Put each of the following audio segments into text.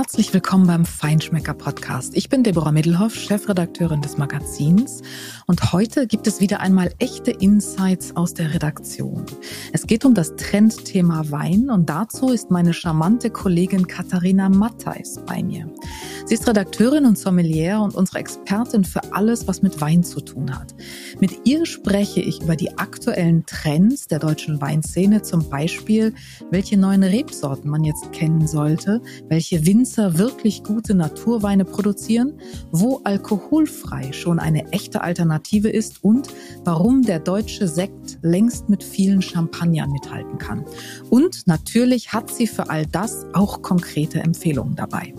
Herzlich willkommen beim Feinschmecker Podcast. Ich bin Deborah Middelhoff, Chefredakteurin des Magazins und heute gibt es wieder einmal echte Insights aus der Redaktion. Es geht um das Trendthema Wein und dazu ist meine charmante Kollegin Katharina Mattheis bei mir. Sie ist Redakteurin und Sommelier und unsere Expertin für alles, was mit Wein zu tun hat. Mit ihr spreche ich über die aktuellen Trends der deutschen Weinszene, zum Beispiel, welche neuen Rebsorten man jetzt kennen sollte, welche Winzer wirklich gute Naturweine produzieren, wo alkoholfrei schon eine echte Alternative ist und warum der deutsche Sekt längst mit vielen Champagnern mithalten kann. Und natürlich hat sie für all das auch konkrete Empfehlungen dabei.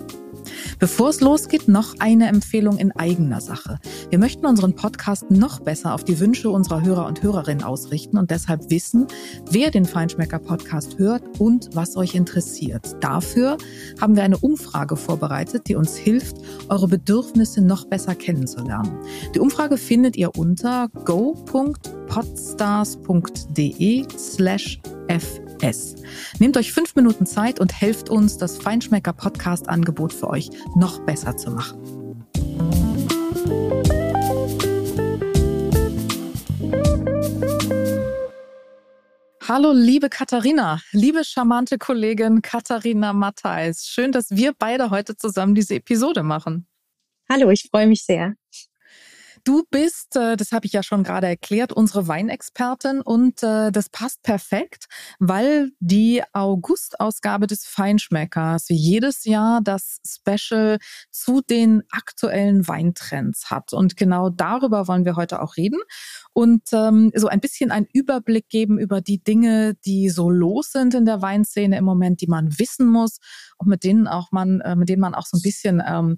Bevor es losgeht, noch eine Empfehlung in eigener Sache. Wir möchten unseren Podcast noch besser auf die Wünsche unserer Hörer und Hörerinnen ausrichten und deshalb wissen, wer den Feinschmecker Podcast hört und was euch interessiert. Dafür haben wir eine Umfrage vorbereitet, die uns hilft, eure Bedürfnisse noch besser kennenzulernen. Die Umfrage findet ihr unter go.podstars.de slash fs. Nehmt euch fünf Minuten Zeit und helft uns, das Feinschmecker Podcast Angebot für euch noch besser zu machen. Hallo, liebe Katharina, liebe charmante Kollegin Katharina Matthijs. Schön, dass wir beide heute zusammen diese Episode machen. Hallo, ich freue mich sehr. Du bist, äh, das habe ich ja schon gerade erklärt, unsere Weinexpertin und äh, das passt perfekt, weil die August-Ausgabe des Feinschmeckers jedes Jahr das Special zu den aktuellen Weintrends hat. Und genau darüber wollen wir heute auch reden und ähm, so ein bisschen einen Überblick geben über die Dinge, die so los sind in der Weinszene im Moment, die man wissen muss und mit denen auch man, äh, mit denen man auch so ein bisschen ähm,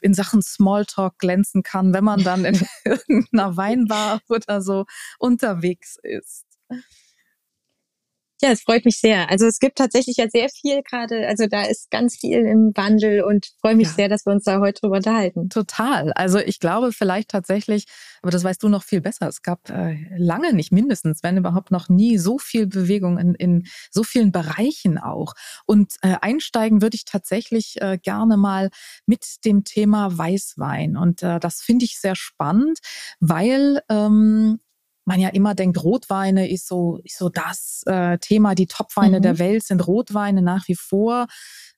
in Sachen Smalltalk glänzen kann, wenn man dann in irgendeiner Weinbar oder so unterwegs ist. Ja, es freut mich sehr. Also es gibt tatsächlich ja sehr viel gerade, also da ist ganz viel im Wandel und freue mich ja. sehr, dass wir uns da heute drüber unterhalten. Total. Also ich glaube vielleicht tatsächlich, aber das weißt du noch viel besser, es gab äh, lange nicht mindestens, wenn überhaupt noch nie so viel Bewegung in, in so vielen Bereichen auch. Und äh, einsteigen würde ich tatsächlich äh, gerne mal mit dem Thema Weißwein. Und äh, das finde ich sehr spannend, weil ähm, man ja immer denkt, Rotweine ist so, ist so das äh, Thema, die Topweine mhm. der Welt sind Rotweine nach wie vor.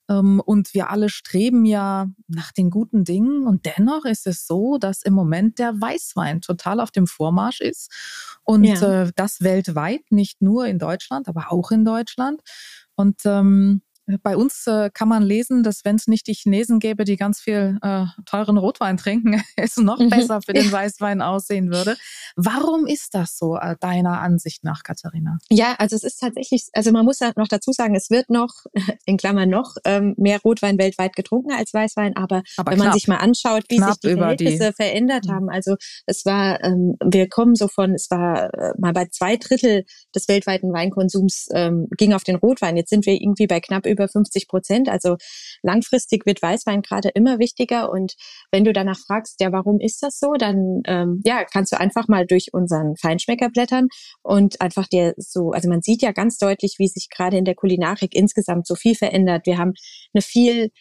Ähm, und wir alle streben ja nach den guten Dingen. Und dennoch ist es so, dass im Moment der Weißwein total auf dem Vormarsch ist. Und ja. äh, das weltweit, nicht nur in Deutschland, aber auch in Deutschland. Und ähm, bei uns äh, kann man lesen, dass wenn es nicht die Chinesen gäbe, die ganz viel äh, teuren Rotwein trinken, es noch mhm. besser für den Weißwein aussehen würde. Warum ist das so, äh, deiner Ansicht nach, Katharina? Ja, also es ist tatsächlich, also man muss noch dazu sagen, es wird noch, in Klammern noch, ähm, mehr Rotwein weltweit getrunken als Weißwein, aber, aber wenn knapp, man sich mal anschaut, wie sich die Verhältnisse die, verändert mhm. haben, also es war, ähm, wir kommen so von, es war äh, mal bei zwei Drittel des weltweiten Weinkonsums ähm, ging auf den Rotwein. Jetzt sind wir irgendwie bei knapp über über 50 Prozent. Also langfristig wird Weißwein gerade immer wichtiger. Und wenn du danach fragst, ja, warum ist das so, dann ähm, ja, kannst du einfach mal durch unseren Feinschmecker blättern und einfach dir so, also man sieht ja ganz deutlich, wie sich gerade in der Kulinarik insgesamt so viel verändert. Wir haben eine viel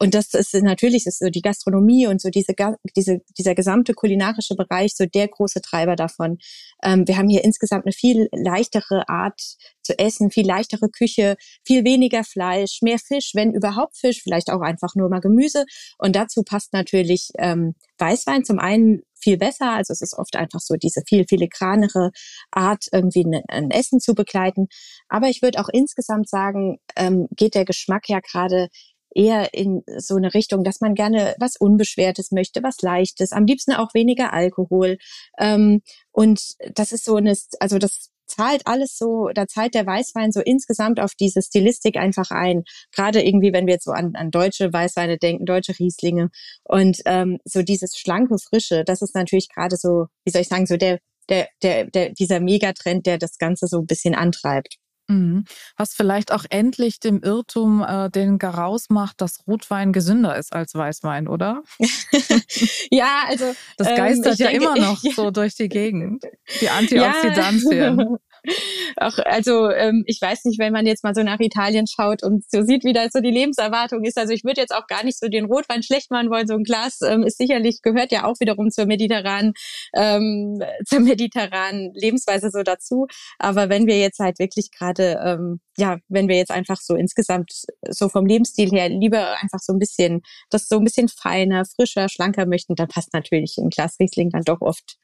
und das ist natürlich ist so die Gastronomie und so diese, diese, dieser gesamte kulinarische Bereich so der große Treiber davon. Ähm, wir haben hier insgesamt eine viel leichtere Art zu essen, viel leichtere Küche, viel weniger Fleisch, mehr Fisch, wenn überhaupt Fisch, vielleicht auch einfach nur mal Gemüse. Und dazu passt natürlich ähm, Weißwein zum einen viel besser. Also es ist oft einfach so diese viel filigranere Art, irgendwie ein, Essen zu begleiten. Aber ich würde auch insgesamt sagen, ähm, geht der Geschmack ja gerade eher in so eine Richtung, dass man gerne was Unbeschwertes möchte, was Leichtes, am liebsten auch weniger Alkohol. Ähm, und das ist so eine, also das zahlt alles so, da zahlt der Weißwein so insgesamt auf diese Stilistik einfach ein. Gerade irgendwie, wenn wir jetzt so an, an deutsche Weißweine denken, deutsche Rieslinge und ähm, so dieses schlanke, frische, das ist natürlich gerade so, wie soll ich sagen, so der, der, der, der, dieser Megatrend, der das Ganze so ein bisschen antreibt. Mhm. Was vielleicht auch endlich dem Irrtum äh, den Garaus macht, dass Rotwein gesünder ist als Weißwein, oder? ja, also. Das ähm, geistert ähm, ja denke, immer noch ja. so durch die Gegend. Die Antioxidantien. Ja. Auch, also ähm, ich weiß nicht, wenn man jetzt mal so nach Italien schaut und so sieht, wie da so die Lebenserwartung ist. Also ich würde jetzt auch gar nicht so den Rotwein schlecht machen wollen. So ein Glas ähm, ist sicherlich gehört ja auch wiederum zur mediterranen ähm, zur mediterranen Lebensweise so dazu. Aber wenn wir jetzt halt wirklich gerade ähm, ja, wenn wir jetzt einfach so insgesamt so vom Lebensstil her lieber einfach so ein bisschen das so ein bisschen feiner, frischer, schlanker möchten, dann passt natürlich ein Glas Riesling dann doch oft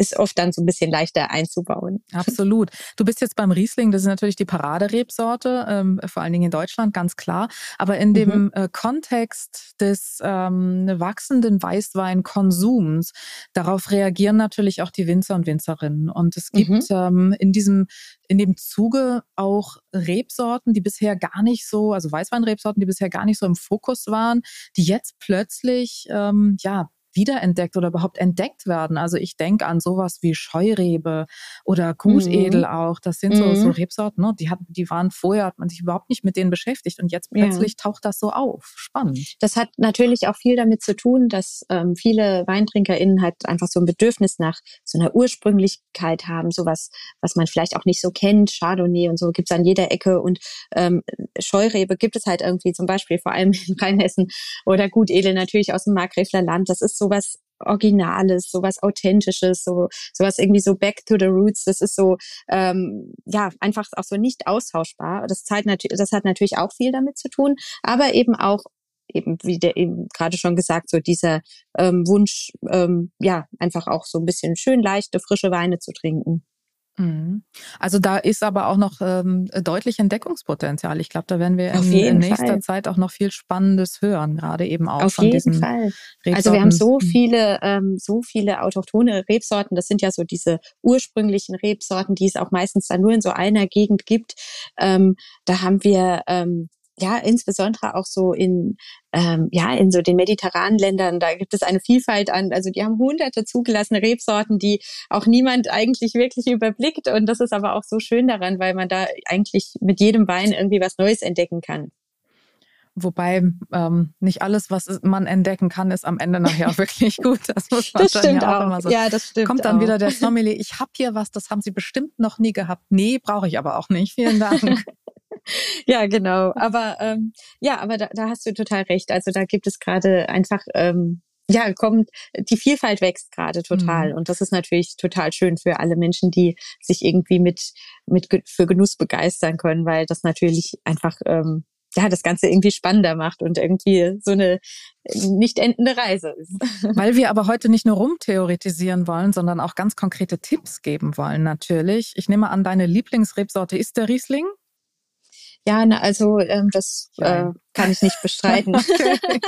ist oft dann so ein bisschen leichter einzubauen. Absolut. Du bist jetzt beim Riesling, das ist natürlich die Paraderebsorte, ähm, vor allen Dingen in Deutschland, ganz klar. Aber in dem mhm. äh, Kontext des ähm, wachsenden Weißweinkonsums, darauf reagieren natürlich auch die Winzer und Winzerinnen. Und es gibt mhm. ähm, in diesem in dem Zuge auch Rebsorten, die bisher gar nicht so, also Weißweinrebsorten, die bisher gar nicht so im Fokus waren, die jetzt plötzlich ähm, ja wiederentdeckt oder überhaupt entdeckt werden. Also ich denke an sowas wie Scheurebe oder Gutedel mhm. auch. Das sind so, mhm. so Rebsorten, ne? die, hat, die waren vorher, hat man sich überhaupt nicht mit denen beschäftigt und jetzt plötzlich ja. taucht das so auf. Spannend. Das hat natürlich auch viel damit zu tun, dass ähm, viele WeintrinkerInnen halt einfach so ein Bedürfnis nach so einer Ursprünglichkeit haben, sowas, was man vielleicht auch nicht so kennt. Chardonnay und so gibt's an jeder Ecke und ähm, Scheurebe gibt es halt irgendwie zum Beispiel vor allem in Rheinhessen oder Gutedel natürlich aus dem Markgräfler Land. Das ist sowas Originales, sowas Authentisches, so sowas irgendwie so back to the roots. Das ist so ähm, ja einfach auch so nicht austauschbar. Das, zeigt natürlich, das hat natürlich auch viel damit zu tun, aber eben auch eben wie der eben gerade schon gesagt so dieser ähm, Wunsch ähm, ja einfach auch so ein bisschen schön leichte frische Weine zu trinken. Mhm. Also da ist aber auch noch ähm, deutlich Entdeckungspotenzial. Ich glaube, da werden wir in, in, nächster Fall. Zeit auch noch viel Spannendes hören, gerade eben auch Auf von jeden diesen Fall. Rebsorten. Also wir haben so mhm. viele, ähm, so viele autochtone Rebsorten. Das sind ja so diese ursprünglichen Rebsorten, die es auch meistens dann nur in so einer Gegend gibt. Ähm, da haben wir ähm, ja, insbesondere auch so in, ähm, ja, in so den mediterranen Ländern, da gibt es eine Vielfalt an, also die haben hunderte zugelassene Rebsorten, die auch niemand eigentlich wirklich überblickt und das ist aber auch so schön daran, weil man da eigentlich mit jedem Wein irgendwie was Neues entdecken kann. Wobei ähm, nicht alles, was man entdecken kann, ist am Ende nachher wirklich gut. Das muss man das dann stimmt ja auch, auch. immer so. Ja, das stimmt. Kommt dann auch. wieder der Sommelier, ich habe hier was, das haben Sie bestimmt noch nie gehabt. Nee, brauche ich aber auch nicht. Vielen Dank. ja, genau. Aber ähm, ja, aber da, da hast du total recht. Also da gibt es gerade einfach ähm, ja, kommt, die Vielfalt wächst gerade total. Mhm. Und das ist natürlich total schön für alle Menschen, die sich irgendwie mit, mit für Genuss begeistern können, weil das natürlich einfach, ähm, ja, das Ganze irgendwie spannender macht und irgendwie so eine nicht endende Reise ist. Weil wir aber heute nicht nur rumtheoretisieren wollen, sondern auch ganz konkrete Tipps geben wollen, natürlich. Ich nehme an, deine Lieblingsrebsorte ist der Riesling? Ja, na, also ähm, das äh, kann ich nicht bestreiten. okay.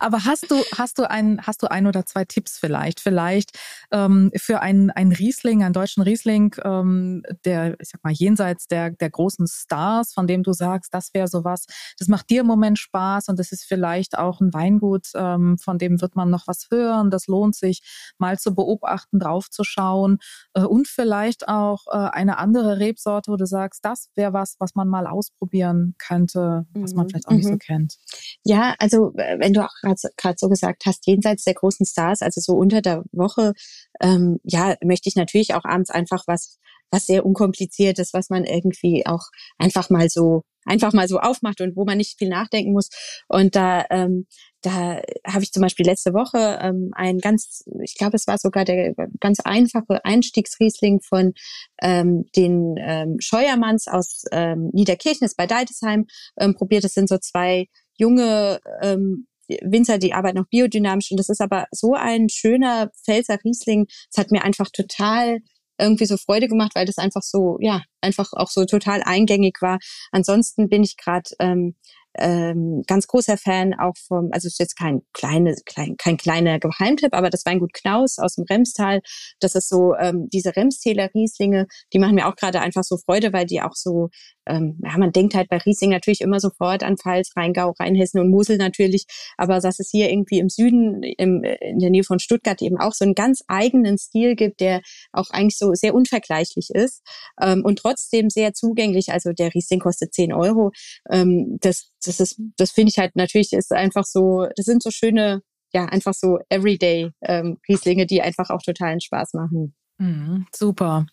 Aber hast du, hast du ein, hast du ein oder zwei Tipps vielleicht? Vielleicht ähm, für einen, einen Riesling, einen deutschen Riesling, ähm, der, ich sag mal, jenseits der, der großen Stars, von dem du sagst, das wäre sowas, das macht dir im Moment Spaß und das ist vielleicht auch ein Weingut, ähm, von dem wird man noch was hören. Das lohnt sich, mal zu beobachten, draufzuschauen äh, und vielleicht auch äh, eine andere Rebsorte, wo du sagst, das wäre was, was man mal ausprobieren könnte, was man mhm. vielleicht auch nicht so kennt. Kennt. Ja, also wenn du auch gerade so gesagt hast, jenseits der großen Stars, also so unter der Woche, ähm, ja, möchte ich natürlich auch abends einfach was, was sehr unkompliziertes, was man irgendwie auch einfach mal so einfach mal so aufmacht und wo man nicht viel nachdenken muss. Und da, ähm, da habe ich zum Beispiel letzte Woche ähm, ein ganz, ich glaube, es war sogar der ganz einfache Einstiegsriesling von ähm, den ähm, Scheuermanns aus ähm, Niederkirchen, bei Deidesheim, ähm, probiert. Das sind so zwei junge ähm, Winzer, die arbeiten noch biodynamisch und das ist aber so ein schöner Pfälzer Riesling. Es hat mir einfach total irgendwie so Freude gemacht, weil das einfach so, ja, einfach auch so total eingängig war. Ansonsten bin ich gerade ähm, ähm, ganz großer Fan auch vom, also ist jetzt kein kleine, klein, kein kleiner Geheimtipp, aber das Weingut Knaus aus dem Remstal, das ist so ähm, diese Remstäler Rieslinge, die machen mir auch gerade einfach so Freude, weil die auch so ähm, ja, man denkt halt bei Riesling natürlich immer sofort an Pfalz, Rheingau, Rheinhessen und Mosel natürlich, aber dass es hier irgendwie im Süden, im, in der Nähe von Stuttgart eben auch so einen ganz eigenen Stil gibt, der auch eigentlich so sehr unvergleichlich ist ähm, und trotzdem sehr zugänglich. Also der Riesling kostet 10 Euro. Ähm, das, das ist, das finde ich halt natürlich ist einfach so, das sind so schöne, ja, einfach so Everyday ähm, Rieslinge, die einfach auch totalen Spaß machen. Mhm, super.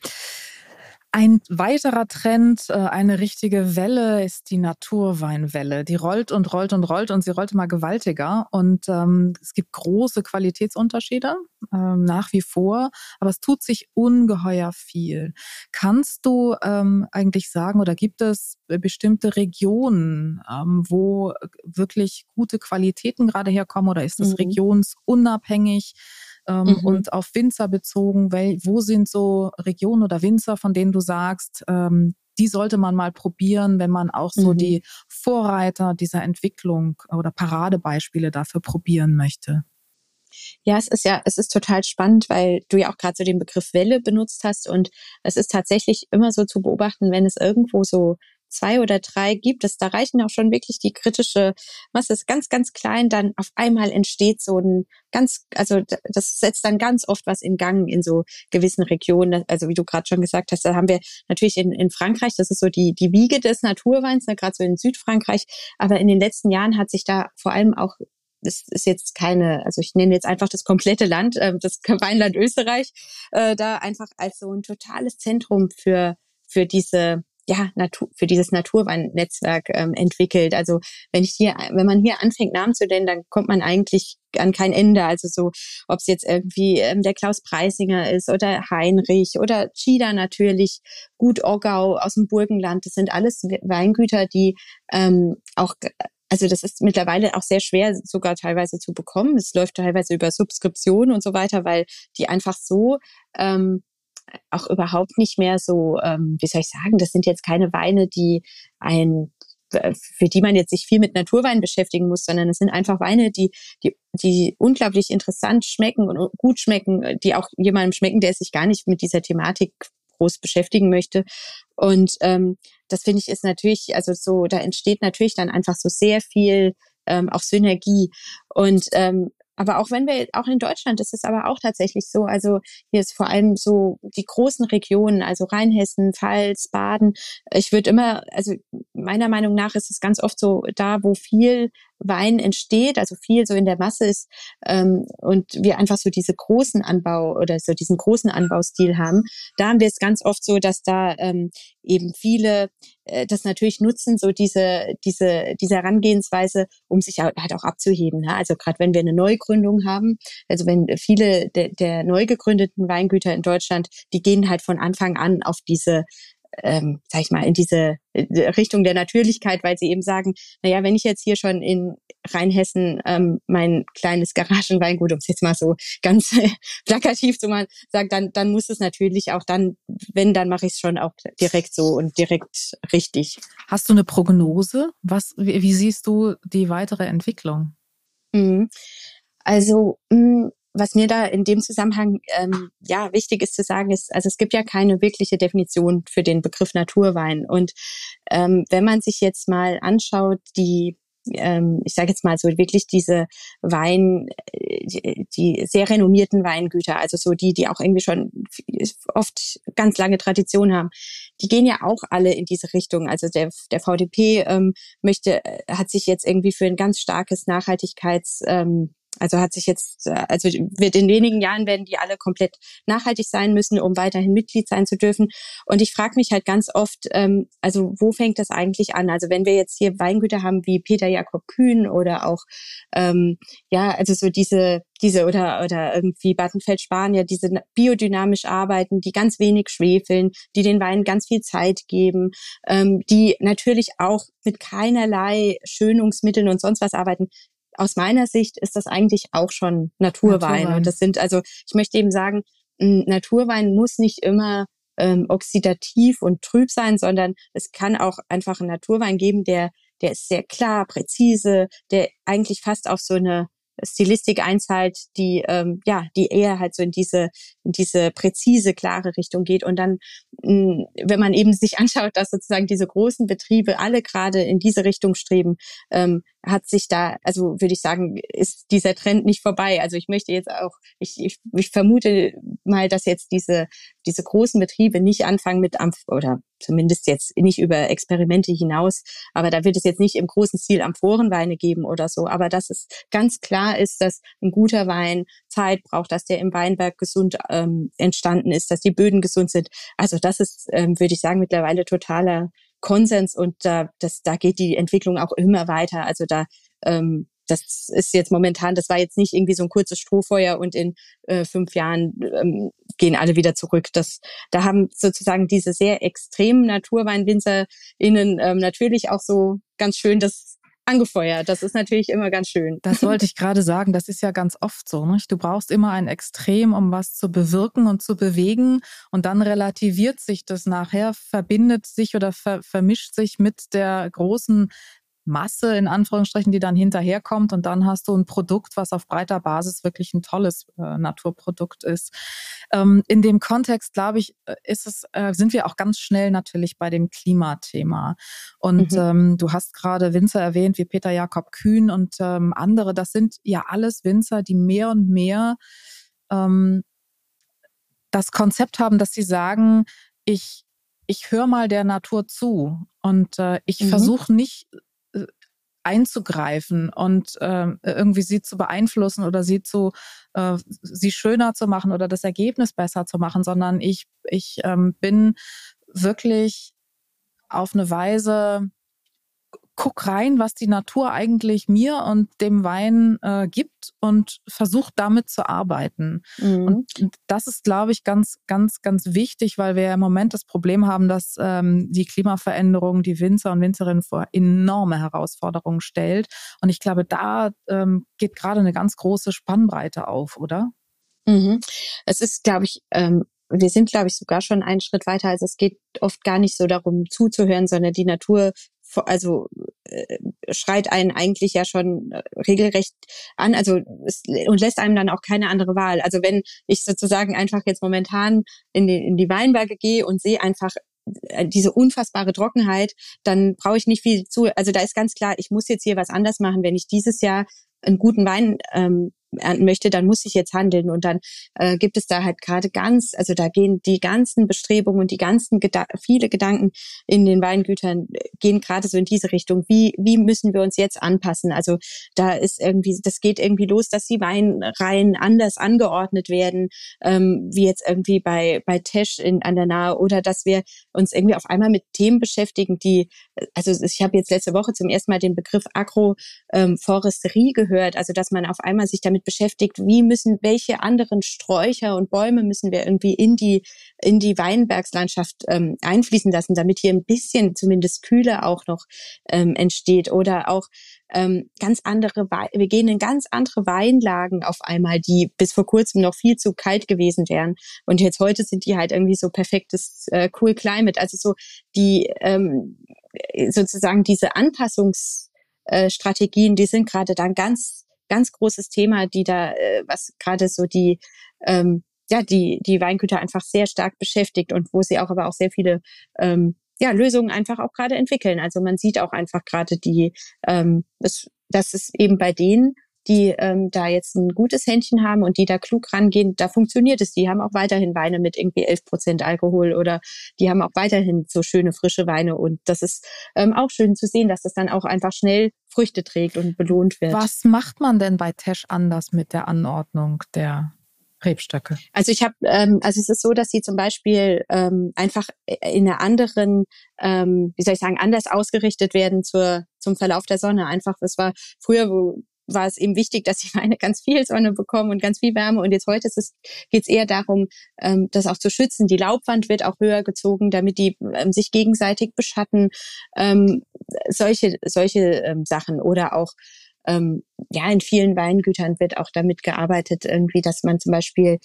Ein weiterer Trend, äh, eine richtige Welle ist die Naturweinwelle. Die rollt und rollt und rollt und sie rollt immer gewaltiger. Und ähm, es gibt große Qualitätsunterschiede ähm, nach wie vor, aber es tut sich ungeheuer viel. Kannst du ähm, eigentlich sagen oder gibt es bestimmte Regionen, ähm, wo wirklich gute Qualitäten gerade herkommen oder ist das mhm. regionsunabhängig? Ähm, mhm. und auf Winzer bezogen, weil, wo sind so Regionen oder Winzer, von denen du sagst, ähm, die sollte man mal probieren, wenn man auch so mhm. die Vorreiter dieser Entwicklung oder Paradebeispiele dafür probieren möchte. Ja, es ist ja, es ist total spannend, weil du ja auch gerade so den Begriff Welle benutzt hast und es ist tatsächlich immer so zu beobachten, wenn es irgendwo so zwei oder drei gibt es, da reichen auch schon wirklich die kritische Masse, ist ganz, ganz klein, dann auf einmal entsteht so ein ganz, also das setzt dann ganz oft was in Gang in so gewissen Regionen. Also wie du gerade schon gesagt hast, da haben wir natürlich in, in Frankreich, das ist so die, die Wiege des Naturweins, ne, gerade so in Südfrankreich, aber in den letzten Jahren hat sich da vor allem auch das ist jetzt keine, also ich nenne jetzt einfach das komplette Land, äh, das Weinland Österreich, äh, da einfach als so ein totales Zentrum für, für diese ja, Natur, für dieses Naturweinnetzwerk ähm, entwickelt. Also wenn ich hier, wenn man hier anfängt, Namen zu nennen, dann kommt man eigentlich an kein Ende. Also so, ob es jetzt irgendwie ähm, der Klaus Preisinger ist oder Heinrich oder Chida natürlich, Gut Oggau aus dem Burgenland. Das sind alles Weingüter, die ähm, auch also das ist mittlerweile auch sehr schwer sogar teilweise zu bekommen. Es läuft teilweise über Subskription und so weiter, weil die einfach so ähm, auch überhaupt nicht mehr so, ähm, wie soll ich sagen, das sind jetzt keine Weine, die ein für die man jetzt sich viel mit Naturwein beschäftigen muss, sondern es sind einfach Weine, die, die, die unglaublich interessant schmecken und gut schmecken, die auch jemandem schmecken, der sich gar nicht mit dieser Thematik groß beschäftigen möchte. Und ähm, das finde ich ist natürlich, also so, da entsteht natürlich dann einfach so sehr viel ähm, auch Synergie. Und ähm, aber auch wenn wir, auch in Deutschland ist es aber auch tatsächlich so, also hier ist vor allem so die großen Regionen, also Rheinhessen, Pfalz, Baden. Ich würde immer, also meiner Meinung nach ist es ganz oft so da, wo viel Wein entsteht, also viel so in der Masse ist ähm, und wir einfach so diese großen Anbau oder so diesen großen Anbaustil haben, da haben wir es ganz oft so, dass da ähm, eben viele äh, das natürlich nutzen, so diese diese diese Herangehensweise, um sich halt auch abzuheben. Ne? Also gerade wenn wir eine Neugründung haben, also wenn viele de, der neu gegründeten Weingüter in Deutschland, die gehen halt von Anfang an auf diese ähm, sag ich mal, in diese Richtung der Natürlichkeit, weil sie eben sagen, naja, wenn ich jetzt hier schon in Rheinhessen ähm, mein kleines Garagenweingut, um es jetzt mal so ganz plakativ zu machen, sagt, dann, dann muss es natürlich auch dann, wenn, dann mache ich es schon auch direkt so und direkt richtig. Hast du eine Prognose? Was, wie, wie siehst du die weitere Entwicklung? Mhm. Also mh, mm, was mir da in dem Zusammenhang ähm, ja wichtig ist zu sagen, ist, also es gibt ja keine wirkliche Definition für den Begriff Naturwein. Und ähm, wenn man sich jetzt mal anschaut, die ähm, ich sage jetzt mal so wirklich diese Wein, die, die sehr renommierten Weingüter, also so die, die auch irgendwie schon oft ganz lange Tradition haben, die gehen ja auch alle in diese Richtung. Also der, der VDP ähm, möchte, hat sich jetzt irgendwie für ein ganz starkes Nachhaltigkeits ähm, also hat sich jetzt, äh, also wird in wenigen Jahren werden die alle komplett nachhaltig sein müssen, um weiterhin Mitglied sein zu dürfen. Und ich frage mich halt ganz oft, ähm, also wo fängt das eigentlich an? Also wenn wir jetzt hier Weingüter haben wie Peter Jakob Kühn oder auch ähm, ja, also so diese diese oder oder irgendwie Battenfeld Spanier, diese biodynamisch arbeiten, die ganz wenig schwefeln, die den Wein ganz viel Zeit geben, ähm, die natürlich auch mit keinerlei Schönungsmitteln und sonst was arbeiten aus meiner Sicht ist das eigentlich auch schon Naturwein. Naturwein. Und das sind also, ich möchte eben sagen, Naturwein muss nicht immer ähm, oxidativ und trüb sein, sondern es kann auch einfach einen Naturwein geben, der, der ist sehr klar, präzise, der eigentlich fast auf so eine Stilistik einzahlt, die ähm, ja, die eher halt so in diese in diese präzise, klare Richtung geht. Und dann, mh, mm, wenn man eben sich anschaut, dass sozusagen diese großen Betriebe alle gerade in diese Richtung streben, ähm, hat sich da, also würde ich sagen, ist dieser Trend nicht vorbei. Also ich möchte jetzt auch, ich, ich, ich vermute mal, dass jetzt diese diese großen Betriebe nicht anfangen mit oder zumindest jetzt nicht über Experimente hinaus, aber da wird es jetzt nicht im großen Stil Amphorenweine geben oder so, aber dass es ganz klar ist, dass ein guter Wein Zeit braucht, dass der im Weinberg gesund ähm, entstanden ist, dass die Böden gesund sind. Also das ist, ähm, würde ich sagen, mittlerweile totaler Konsens und da, das, da geht die Entwicklung auch immer weiter. Also da ähm, das ist jetzt momentan, das war jetzt nicht irgendwie so ein kurzes Strohfeuer und in äh, fünf Jahren ähm, gehen alle wieder zurück. Das, da haben sozusagen diese sehr extremen NaturweinwinzerInnen ähm, natürlich auch so ganz schön das angefeuert. Das ist natürlich immer ganz schön. Das wollte ich gerade sagen. Das ist ja ganz oft so. Nicht? Du brauchst immer ein Extrem, um was zu bewirken und zu bewegen. Und dann relativiert sich das nachher, verbindet sich oder ver vermischt sich mit der großen Masse in Anführungsstrichen, die dann hinterherkommt und dann hast du ein Produkt, was auf breiter Basis wirklich ein tolles äh, Naturprodukt ist. Ähm, in dem Kontext, glaube ich, äh, ist es, äh, sind wir auch ganz schnell natürlich bei dem Klimathema. Und mhm. ähm, du hast gerade Winzer erwähnt, wie Peter Jakob Kühn und ähm, andere. Das sind ja alles Winzer, die mehr und mehr ähm, das Konzept haben, dass sie sagen, ich ich höre mal der Natur zu und äh, ich mhm. versuche nicht einzugreifen und äh, irgendwie sie zu beeinflussen oder sie zu äh, sie schöner zu machen oder das Ergebnis besser zu machen, sondern ich ich ähm, bin wirklich auf eine Weise guck rein, was die Natur eigentlich mir und dem Wein äh, gibt und versuch damit zu arbeiten. Mhm. Und das ist, glaube ich, ganz, ganz, ganz wichtig, weil wir im Moment das Problem haben, dass ähm, die Klimaveränderung die Winzer und Winzerinnen vor enorme Herausforderungen stellt. Und ich glaube, da ähm, geht gerade eine ganz große Spannbreite auf, oder? Mhm. Es ist, glaube ich, ähm, wir sind, glaube ich, sogar schon einen Schritt weiter. Also es geht oft gar nicht so darum zuzuhören, sondern die Natur also äh, schreit einen eigentlich ja schon äh, regelrecht an, also es, und lässt einem dann auch keine andere Wahl. Also wenn ich sozusagen einfach jetzt momentan in die, in die Weinberge gehe und sehe einfach äh, diese unfassbare Trockenheit, dann brauche ich nicht viel zu. Also da ist ganz klar, ich muss jetzt hier was anders machen, wenn ich dieses Jahr einen guten Wein ähm, ernten möchte, dann muss ich jetzt handeln. Und dann äh, gibt es da halt gerade ganz, also da gehen die ganzen Bestrebungen und die ganzen Geda viele Gedanken in den Weingütern äh, gehen gerade so in diese Richtung. Wie, wie müssen wir uns jetzt anpassen? Also da ist irgendwie, das geht irgendwie los, dass die Weinreihen anders angeordnet werden, ähm, wie jetzt irgendwie bei, bei Tesch in, an der Nahe oder dass wir uns irgendwie auf einmal mit Themen beschäftigen, die, also ich habe jetzt letzte Woche zum ersten Mal den Begriff Agroforesterie ähm, gehört, also dass man auf einmal sich damit beschäftigt, wie müssen, welche anderen Sträucher und Bäume müssen wir irgendwie in die, in die Weinbergslandschaft ähm, einfließen lassen, damit hier ein bisschen zumindest Kühle auch noch ähm, entsteht oder auch ähm, ganz andere, wir gehen in ganz andere Weinlagen auf einmal, die bis vor kurzem noch viel zu kalt gewesen wären. Und jetzt heute sind die halt irgendwie so perfektes äh, Cool Climate. Also so die ähm, sozusagen diese Anpassungsstrategien, die sind gerade dann ganz ganz großes Thema, die da, äh, was gerade so die, ähm, ja, die, die Weingüter einfach sehr stark beschäftigt und wo sie auch aber auch sehr viele ähm, ja, Lösungen einfach auch gerade entwickeln. Also man sieht auch einfach gerade die, ähm, das, dass es eben bei denen die ähm, da jetzt ein gutes Händchen haben und die da klug rangehen, da funktioniert es. Die haben auch weiterhin Weine mit irgendwie 11 Prozent Alkohol oder die haben auch weiterhin so schöne frische Weine. Und das ist ähm, auch schön zu sehen, dass das dann auch einfach schnell Früchte trägt und belohnt wird. Was macht man denn bei Tesch anders mit der Anordnung der Rebstöcke? Also ich habe, ähm, also es ist so, dass sie zum Beispiel ähm, einfach in einer anderen, ähm, wie soll ich sagen, anders ausgerichtet werden zur zum Verlauf der Sonne. Einfach, es war früher, wo war es eben wichtig, dass die Weine ganz viel Sonne bekommen und ganz viel Wärme. Und jetzt heute geht es eher darum, ähm, das auch zu schützen. Die Laubwand wird auch höher gezogen, damit die ähm, sich gegenseitig beschatten. Ähm, solche solche ähm, Sachen oder auch ähm, ja in vielen Weingütern wird auch damit gearbeitet, irgendwie, dass man zum Beispiel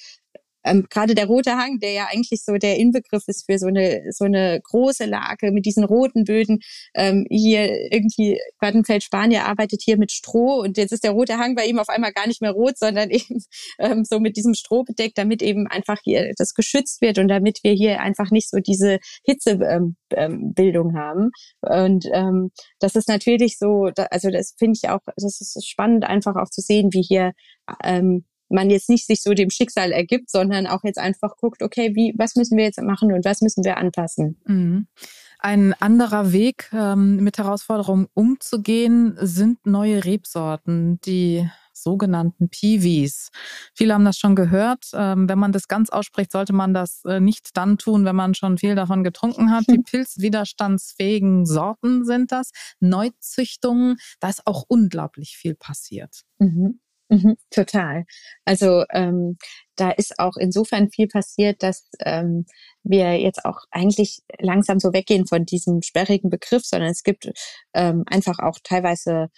ähm, gerade der rote Hang, der ja eigentlich so der Inbegriff ist für so eine so eine große Lage mit diesen roten Böden. Ähm, hier irgendwie Wattenfeld Spanier arbeitet hier mit Stroh und jetzt ist der rote Hang bei ihm auf einmal gar nicht mehr rot, sondern eben ähm, so mit diesem Stroh bedeckt, damit eben einfach hier das geschützt wird und damit wir hier einfach nicht so diese Hitzebildung ähm, ähm, haben. Und ähm, das ist natürlich so, also das finde ich auch, das ist spannend einfach auch zu sehen, wie hier ähm, man jetzt nicht sich so dem Schicksal ergibt, sondern auch jetzt einfach guckt, okay, wie, was müssen wir jetzt machen und was müssen wir anpassen? Mhm. Ein anderer Weg, ähm, mit Herausforderungen umzugehen, sind neue Rebsorten, die sogenannten Piwis. Viele haben das schon gehört. Ähm, wenn man das ganz ausspricht, sollte man das äh, nicht dann tun, wenn man schon viel davon getrunken hat. Die pilzwiderstandsfähigen Sorten sind das. Neuzüchtungen, da ist auch unglaublich viel passiert. Mhm. Mhm, total. Also ähm, da ist auch insofern viel passiert, dass ähm, wir jetzt auch eigentlich langsam so weggehen von diesem sperrigen Begriff, sondern es gibt ähm, einfach auch teilweise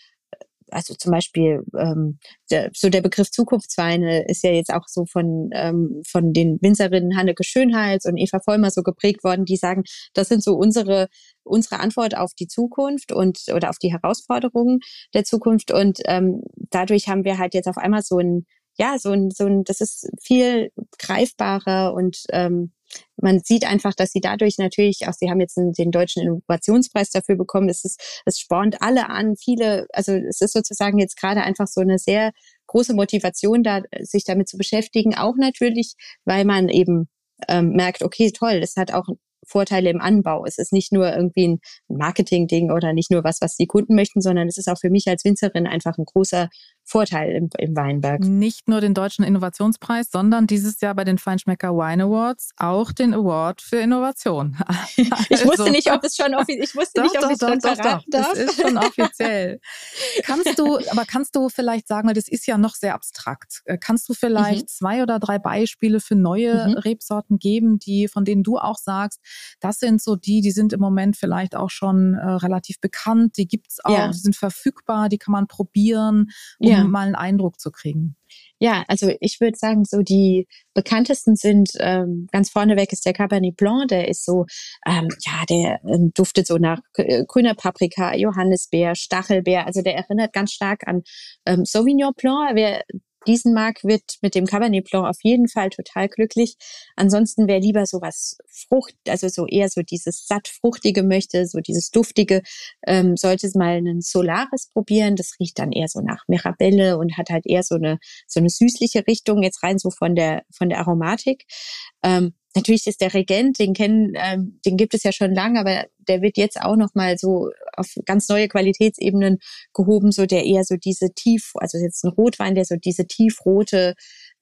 also zum Beispiel ähm, der, so der Begriff Zukunftsweine ist ja jetzt auch so von ähm, von den Winzerinnen Hanneke Schönhals und Eva Vollmer so geprägt worden, die sagen, das sind so unsere unsere Antwort auf die Zukunft und oder auf die Herausforderungen der Zukunft. Und ähm, dadurch haben wir halt jetzt auf einmal so ein ja so ein so ein das ist viel greifbarer und ähm, man sieht einfach, dass sie dadurch natürlich, auch sie haben jetzt den deutschen Innovationspreis dafür bekommen, es ist, es spornt alle an, viele, also es ist sozusagen jetzt gerade einfach so eine sehr große Motivation da, sich damit zu beschäftigen, auch natürlich, weil man eben ähm, merkt, okay, toll, das hat auch Vorteile im Anbau. Es ist nicht nur irgendwie ein Marketing-Ding oder nicht nur was, was die Kunden möchten, sondern es ist auch für mich als Winzerin einfach ein großer Vorteil im, im Weinberg. Nicht nur den Deutschen Innovationspreis, sondern dieses Jahr bei den Feinschmecker Wine Awards auch den Award für Innovation. ich wusste also nicht, ob es schon offiziell, ich wusste doch, nicht, ob doch, es schon doch, doch. darf. Das ist schon offiziell. kannst du, aber kannst du vielleicht sagen, weil das ist ja noch sehr abstrakt, äh, kannst du vielleicht mhm. zwei oder drei Beispiele für neue mhm. Rebsorten geben, die, von denen du auch sagst, das sind so die, die sind im Moment vielleicht auch schon äh, relativ bekannt, die gibt's auch, ja. die sind verfügbar, die kann man probieren. Um mal einen Eindruck zu kriegen? Ja, also ich würde sagen, so die bekanntesten sind ähm, ganz vorneweg ist der Cabernet Blanc, der ist so, ähm, ja, der ähm, duftet so nach äh, grüner Paprika, Johannisbeer, Stachelbeer, also der erinnert ganz stark an ähm, Sauvignon Blanc. Wer diesen mag, wird mit dem Cabernet Blanc auf jeden Fall total glücklich. Ansonsten wer lieber sowas Frucht, also so eher so dieses satt fruchtige möchte, so dieses duftige, ähm, sollte mal einen Solaris probieren. Das riecht dann eher so nach Mirabelle und hat halt eher so eine so eine süßliche Richtung jetzt rein so von der von der Aromatik. Ähm, natürlich ist der Regent, den kennen, ähm, den gibt es ja schon lange, aber der wird jetzt auch noch mal so auf ganz neue Qualitätsebenen gehoben, so der eher so diese tief, also jetzt ein Rotwein, der so diese tiefrote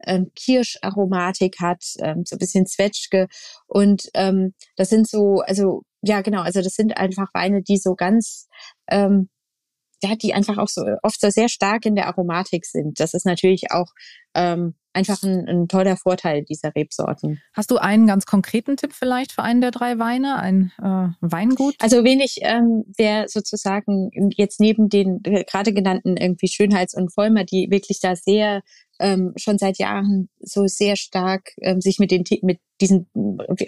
ähm, Kirscharomatik hat, ähm, so ein bisschen Zwetschge. Und ähm, das sind so, also ja genau, also das sind einfach Weine, die so ganz ähm, ja, die einfach auch so oft so sehr stark in der Aromatik sind. Das ist natürlich auch ähm, einfach ein, ein toller Vorteil dieser Rebsorten. Hast du einen ganz konkreten Tipp vielleicht für einen der drei Weine, ein äh, Weingut? Also wenig, ähm, wer sozusagen jetzt neben den äh, gerade genannten irgendwie Schönheits- und Vollmer, die wirklich da sehr ähm, schon seit Jahren so sehr stark ähm, sich mit den mit diesen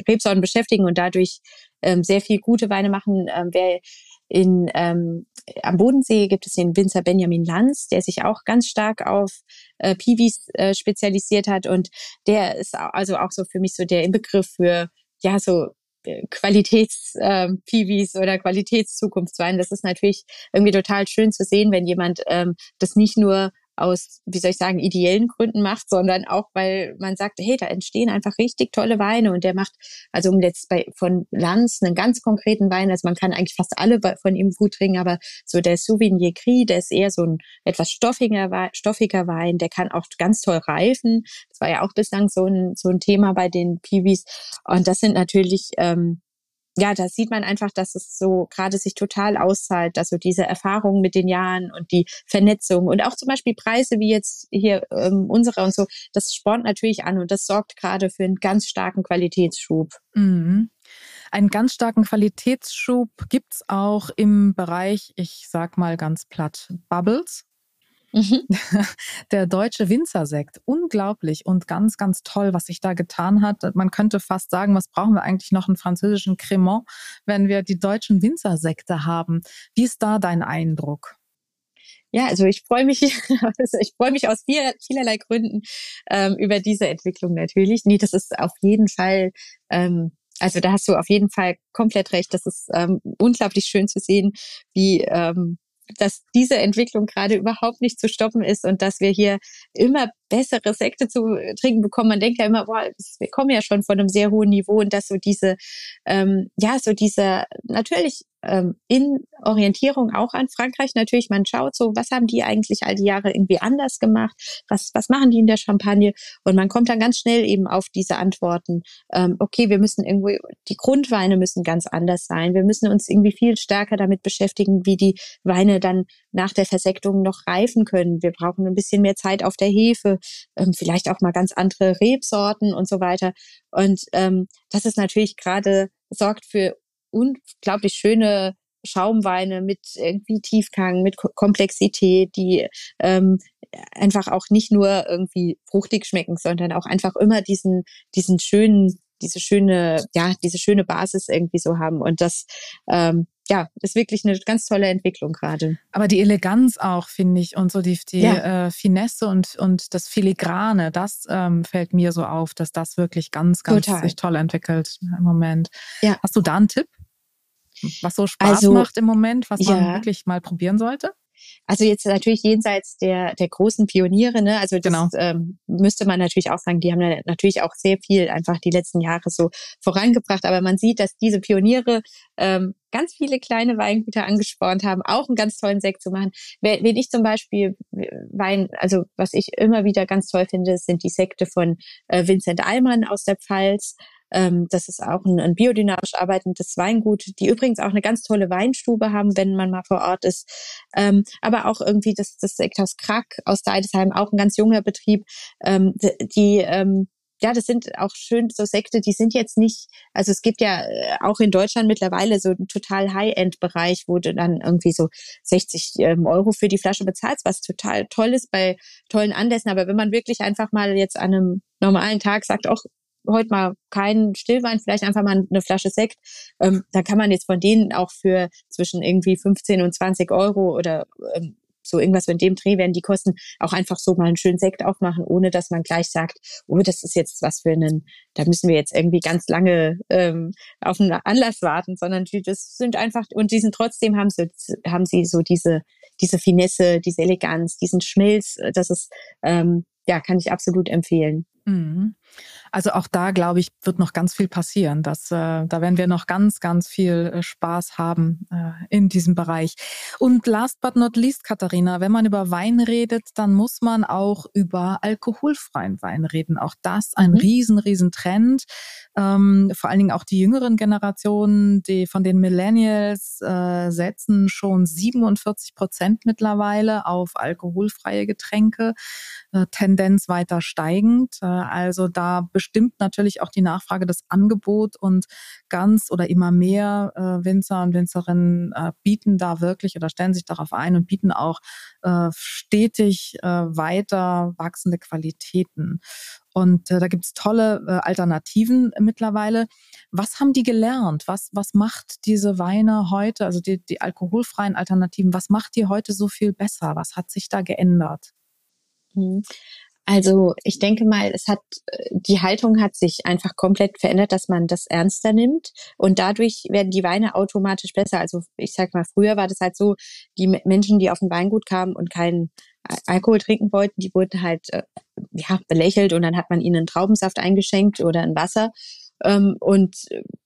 Rebsorten beschäftigen und dadurch ähm, sehr viel gute Weine machen. Ähm, wer in, ähm, am Bodensee gibt es den Winzer Benjamin Lanz, der sich auch ganz stark auf äh, Piwis äh, spezialisiert hat und der ist also auch so für mich so der Inbegriff für ja so äh, Qualitäts-Piwis ähm, oder Qualitätszukunftswein. Das ist natürlich irgendwie total schön zu sehen, wenn jemand ähm, das nicht nur aus, wie soll ich sagen, ideellen Gründen macht, sondern auch, weil man sagt, hey, da entstehen einfach richtig tolle Weine und der macht, also um jetzt bei, von Lanz einen ganz konkreten Wein, also man kann eigentlich fast alle von ihm gut trinken, aber so der Sauvignon Gris, der ist eher so ein etwas stoffiger, stoffiger Wein, der kann auch ganz toll reifen. Das war ja auch bislang so ein, so ein Thema bei den Piwis und das sind natürlich, ähm, ja, da sieht man einfach, dass es so gerade sich total auszahlt, dass so diese Erfahrungen mit den Jahren und die Vernetzung und auch zum Beispiel Preise wie jetzt hier ähm, unsere und so, das spornt natürlich an und das sorgt gerade für einen ganz starken Qualitätsschub. Mhm. Einen ganz starken Qualitätsschub gibt's auch im Bereich, ich sag mal ganz platt, Bubbles. Mhm. Der deutsche Winzersekt, unglaublich und ganz, ganz toll, was sich da getan hat. Man könnte fast sagen, was brauchen wir eigentlich noch einen französischen Cremant, wenn wir die deutschen Winzersekte haben. Wie ist da dein Eindruck? Ja, also ich freue mich, also ich freue mich aus viel, vielerlei Gründen ähm, über diese Entwicklung natürlich. Nee, das ist auf jeden Fall ähm, also da hast du auf jeden Fall komplett recht. Das ist ähm, unglaublich schön zu sehen, wie ähm, dass diese Entwicklung gerade überhaupt nicht zu stoppen ist und dass wir hier immer bessere Sekte zu trinken bekommen. Man denkt ja immer, boah, wir kommen ja schon von einem sehr hohen Niveau und dass so diese, ähm, ja, so diese natürlich ähm, in Orientierung auch an Frankreich natürlich. Man schaut so, was haben die eigentlich all die Jahre irgendwie anders gemacht? Was, was machen die in der Champagne? Und man kommt dann ganz schnell eben auf diese Antworten. Ähm, okay, wir müssen irgendwie, die Grundweine müssen ganz anders sein. Wir müssen uns irgendwie viel stärker damit beschäftigen, wie die Weine dann nach der Versektung noch reifen können. Wir brauchen ein bisschen mehr Zeit auf der Hefe, ähm, vielleicht auch mal ganz andere Rebsorten und so weiter. Und ähm, das ist natürlich gerade sorgt für unglaublich schöne Schaumweine mit irgendwie Tiefgang, mit Komplexität, die ähm, einfach auch nicht nur irgendwie fruchtig schmecken, sondern auch einfach immer diesen, diesen schönen, diese schöne, ja, diese schöne Basis irgendwie so haben. Und das, ähm, ja, ist wirklich eine ganz tolle Entwicklung gerade. Aber die Eleganz auch, finde ich, und so die, die ja. äh, Finesse und, und das Filigrane, das ähm, fällt mir so auf, dass das wirklich ganz, ganz Total. sich toll entwickelt im Moment. Ja. Hast du da einen Tipp? Was so Spaß also, macht im Moment, was ja. man wirklich mal probieren sollte? Also jetzt natürlich jenseits der, der großen Pioniere, ne? Also das genau. ähm, müsste man natürlich auch sagen, die haben natürlich auch sehr viel einfach die letzten Jahre so vorangebracht. Aber man sieht, dass diese Pioniere ähm, ganz viele kleine Weingüter angespornt haben, auch einen ganz tollen Sekt zu machen. Wenn ich zum Beispiel Wein, also was ich immer wieder ganz toll finde, sind die Sekte von äh, Vincent Allmann aus der Pfalz. Ähm, das ist auch ein, ein biodynamisch arbeitendes Weingut, die übrigens auch eine ganz tolle Weinstube haben, wenn man mal vor Ort ist. Ähm, aber auch irgendwie das, das Sekthaus Krack aus Deidesheim, auch ein ganz junger Betrieb, ähm, die, ähm, ja, das sind auch schön so Sekte, die sind jetzt nicht, also es gibt ja äh, auch in Deutschland mittlerweile so einen total High-End-Bereich, wo du dann irgendwie so 60 ähm, Euro für die Flasche bezahlst, was total toll ist bei tollen Anlässen. Aber wenn man wirklich einfach mal jetzt an einem normalen Tag sagt, auch heute mal keinen Stillwein, vielleicht einfach mal eine Flasche Sekt. Ähm, da kann man jetzt von denen auch für zwischen irgendwie 15 und 20 Euro oder ähm, so irgendwas in dem Dreh werden die Kosten auch einfach so mal einen schönen Sekt aufmachen, ohne dass man gleich sagt, oh, das ist jetzt was für einen, da müssen wir jetzt irgendwie ganz lange ähm, auf einen Anlass warten, sondern die, das sind einfach, und die sind trotzdem haben sie, haben sie so diese, diese Finesse, diese Eleganz, diesen Schmilz, das ist, ähm, ja, kann ich absolut empfehlen. Mhm. Also auch da, glaube ich, wird noch ganz viel passieren. Das, äh, da werden wir noch ganz, ganz viel äh, Spaß haben äh, in diesem Bereich. Und last but not least, Katharina, wenn man über Wein redet, dann muss man auch über alkoholfreien Wein reden. Auch das ein mhm. riesen, riesen Trend. Ähm, vor allen Dingen auch die jüngeren Generationen, die von den Millennials äh, setzen schon 47 Prozent mittlerweile auf alkoholfreie Getränke. Äh, Tendenz weiter steigend. Äh, also da bestimmt natürlich auch die Nachfrage das Angebot und ganz oder immer mehr äh, Winzer und Winzerinnen äh, bieten da wirklich oder stellen sich darauf ein und bieten auch äh, stetig äh, weiter wachsende Qualitäten. Und äh, da gibt's tolle äh, Alternativen mittlerweile. Was haben die gelernt? Was, was macht diese Weine heute, also die, die alkoholfreien Alternativen, was macht die heute so viel besser? Was hat sich da geändert? Mhm. Also ich denke mal, es hat die Haltung hat sich einfach komplett verändert, dass man das ernster nimmt und dadurch werden die Weine automatisch besser. Also ich sag mal, früher war das halt so, die Menschen, die auf ein Weingut kamen und keinen Alkohol trinken wollten, die wurden halt äh, ja belächelt und dann hat man ihnen einen Traubensaft eingeschenkt oder ein Wasser ähm, und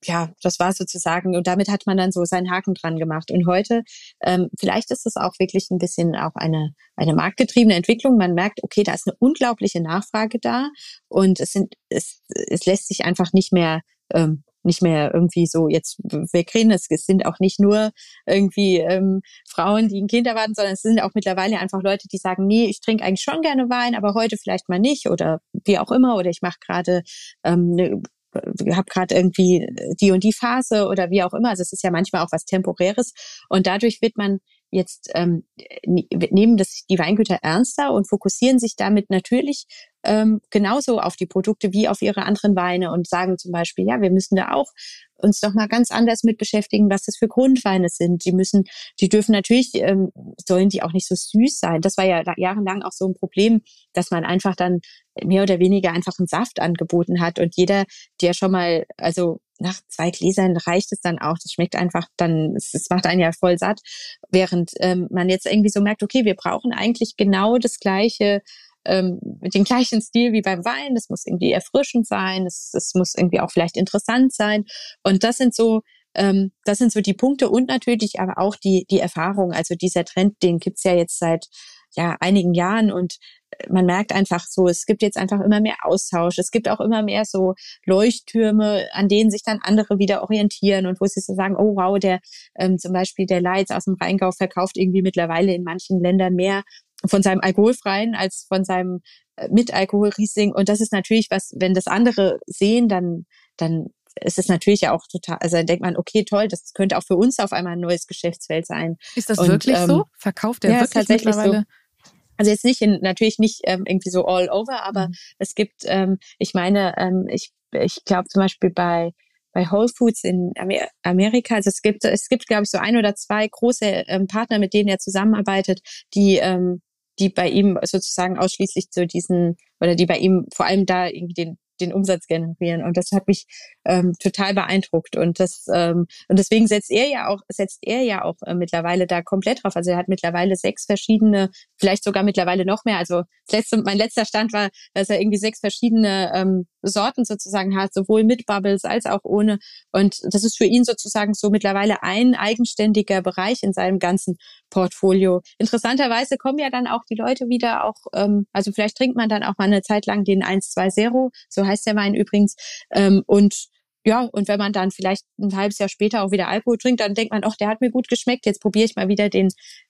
ja, das war sozusagen, und damit hat man dann so seinen Haken dran gemacht. Und heute, ähm, vielleicht ist es auch wirklich ein bisschen auch eine, eine marktgetriebene Entwicklung. Man merkt, okay, da ist eine unglaubliche Nachfrage da und es sind, es, es lässt sich einfach nicht mehr ähm, nicht mehr irgendwie so jetzt wegrennen. Es, es sind auch nicht nur irgendwie ähm, Frauen, die ein Kind erwarten, sondern es sind auch mittlerweile einfach Leute, die sagen, nee, ich trinke eigentlich schon gerne Wein, aber heute vielleicht mal nicht oder wie auch immer oder ich mache gerade ähm, eine habe gerade irgendwie die und die Phase oder wie auch immer. Also es ist ja manchmal auch was Temporäres und dadurch wird man jetzt ähm, nehmen das die Weingüter ernster und fokussieren sich damit natürlich ähm, genauso auf die Produkte wie auf ihre anderen Weine und sagen zum Beispiel, ja, wir müssen da auch uns doch mal ganz anders mit beschäftigen, was das für Grundweine sind. Die müssen, die dürfen natürlich, ähm, sollen die auch nicht so süß sein. Das war ja jahrelang auch so ein Problem, dass man einfach dann mehr oder weniger einfach einen Saft angeboten hat und jeder, der schon mal, also nach zwei Gläsern reicht es dann auch. Das schmeckt einfach dann, es macht einen ja voll satt. Während ähm, man jetzt irgendwie so merkt, okay, wir brauchen eigentlich genau das gleiche ähm, mit dem gleichen Stil wie beim Wein. Das muss irgendwie erfrischend sein. Es, es muss irgendwie auch vielleicht interessant sein. Und das sind so ähm, das sind so die Punkte und natürlich aber auch die, die Erfahrung. Also dieser Trend, den gibt's ja jetzt seit ja, einigen Jahren und äh, man merkt einfach so, es gibt jetzt einfach immer mehr Austausch. Es gibt auch immer mehr so Leuchttürme, an denen sich dann andere wieder orientieren und wo sie so sagen, oh wow, der ähm, zum Beispiel der Leitz aus dem Rheingau verkauft irgendwie mittlerweile in manchen Ländern mehr von seinem alkoholfreien als von seinem äh, mit Alkoholriesling. Und das ist natürlich was, wenn das andere sehen, dann, dann ist es natürlich ja auch total, also dann denkt man, okay, toll, das könnte auch für uns auf einmal ein neues Geschäftsfeld sein. Ist das und, wirklich ähm, so? Verkauft der ja, wirklich tatsächlich mittlerweile? So. Also jetzt nicht in, natürlich nicht ähm, irgendwie so all over, aber mhm. es gibt, ähm, ich meine, ähm, ich, ich glaube zum Beispiel bei bei Whole Foods in Amerika, also es gibt, es gibt, glaube ich, so ein oder zwei große ähm, Partner, mit denen er zusammenarbeitet, die ähm, die bei ihm sozusagen ausschließlich zu diesen oder die bei ihm vor allem da irgendwie den den Umsatz generieren. Und das hat mich ähm, total beeindruckt. Und das ähm, und deswegen setzt er ja auch setzt er ja auch äh, mittlerweile da komplett drauf. Also er hat mittlerweile sechs verschiedene, vielleicht sogar mittlerweile noch mehr. Also letzte, mein letzter Stand war, dass er irgendwie sechs verschiedene ähm, Sorten sozusagen hat, sowohl mit Bubbles als auch ohne. Und das ist für ihn sozusagen so mittlerweile ein eigenständiger Bereich in seinem ganzen Portfolio. Interessanterweise kommen ja dann auch die Leute wieder auch, ähm, also vielleicht trinkt man dann auch mal eine Zeit lang den 1-2-0, so heißt der Wein übrigens. Ähm, und ja, und wenn man dann vielleicht ein halbes Jahr später auch wieder Alkohol trinkt, dann denkt man, ach, der hat mir gut geschmeckt, jetzt probiere ich mal wieder den,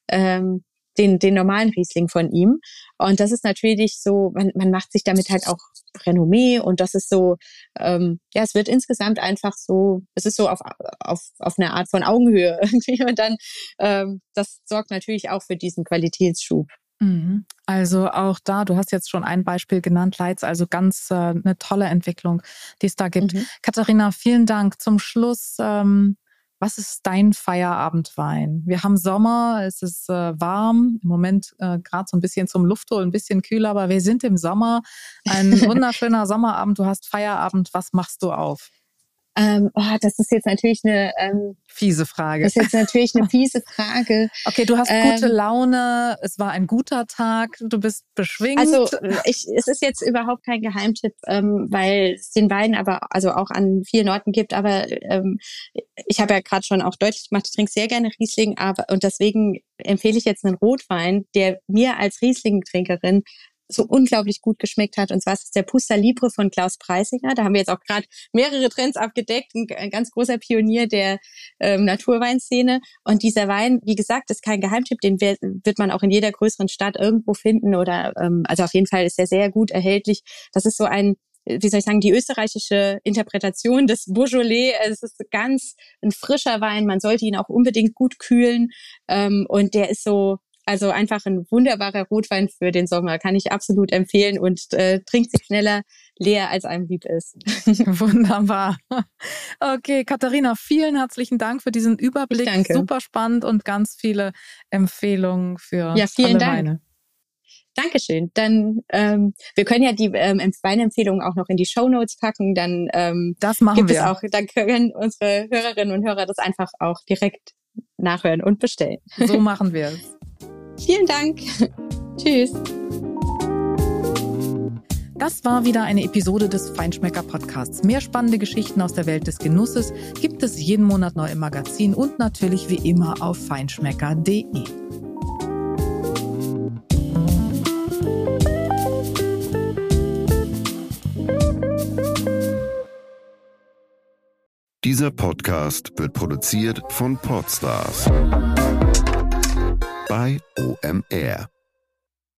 ähm, den, den normalen Riesling von ihm. Und das ist natürlich so, man, man macht sich damit halt auch Renommee und das ist so, ähm, ja, es wird insgesamt einfach so, es ist so auf, auf, auf eine Art von Augenhöhe irgendwie. Und dann, ähm, das sorgt natürlich auch für diesen Qualitätsschub. Mhm. Also auch da, du hast jetzt schon ein Beispiel genannt, Leitz, also ganz äh, eine tolle Entwicklung, die es da gibt. Mhm. Katharina, vielen Dank. Zum Schluss, ähm, was ist dein Feierabendwein? Wir haben Sommer, es ist äh, warm, im Moment äh, gerade so ein bisschen zum Luftholen, ein bisschen kühler, aber wir sind im Sommer. Ein wunderschöner Sommerabend, du hast Feierabend, was machst du auf? Ähm, oh, das ist jetzt natürlich eine ähm, fiese Frage. Das ist jetzt natürlich eine fiese Frage. okay, du hast ähm, gute Laune, es war ein guter Tag, du bist beschwingt. Also ich, es ist jetzt überhaupt kein Geheimtipp, ähm, weil es den Wein aber also auch an vielen Orten gibt. Aber ähm, ich habe ja gerade schon auch deutlich gemacht, ich trinke sehr gerne Riesling, aber und deswegen empfehle ich jetzt einen Rotwein, der mir als Riesling-Trinkerin so unglaublich gut geschmeckt hat. Und zwar ist es der Puster Libre von Klaus Preisinger. Da haben wir jetzt auch gerade mehrere Trends abgedeckt. Ein, ganz großer Pionier der ähm, Naturweinszene. Und dieser Wein, wie gesagt, ist kein Geheimtipp. Den wird man auch in jeder größeren Stadt irgendwo finden. Oder ähm, also auf jeden Fall ist er sehr gut erhältlich. Das ist so ein wie soll ich sagen, die österreichische Interpretation des Beaujolais. Es ist ganz ein frischer Wein. Man sollte ihn auch unbedingt gut kühlen. Ähm, und der ist so, also einfach ein wunderbarer Rotwein für den Sommer, kann ich absolut empfehlen und äh, trinkt sich schneller leer, als einem lieb ist. Wunderbar. Okay, Katharina, vielen herzlichen Dank für diesen Überblick. Super spannend und ganz viele Empfehlungen für ja, vielen Dank. Weine. Dankeschön. Dann ähm, wir können ja die ähm, Weinempfehlungen auch noch in die Show Notes packen. Dann ähm, das machen gibt wir. Es auch, dann können unsere Hörerinnen und Hörer das einfach auch direkt nachhören und bestellen. So machen wir es. Vielen Dank. Tschüss. Das war wieder eine Episode des Feinschmecker Podcasts. Mehr spannende Geschichten aus der Welt des Genusses gibt es jeden Monat neu im Magazin und natürlich wie immer auf feinschmecker.de. Dieser Podcast wird produziert von Podstars bei OMR.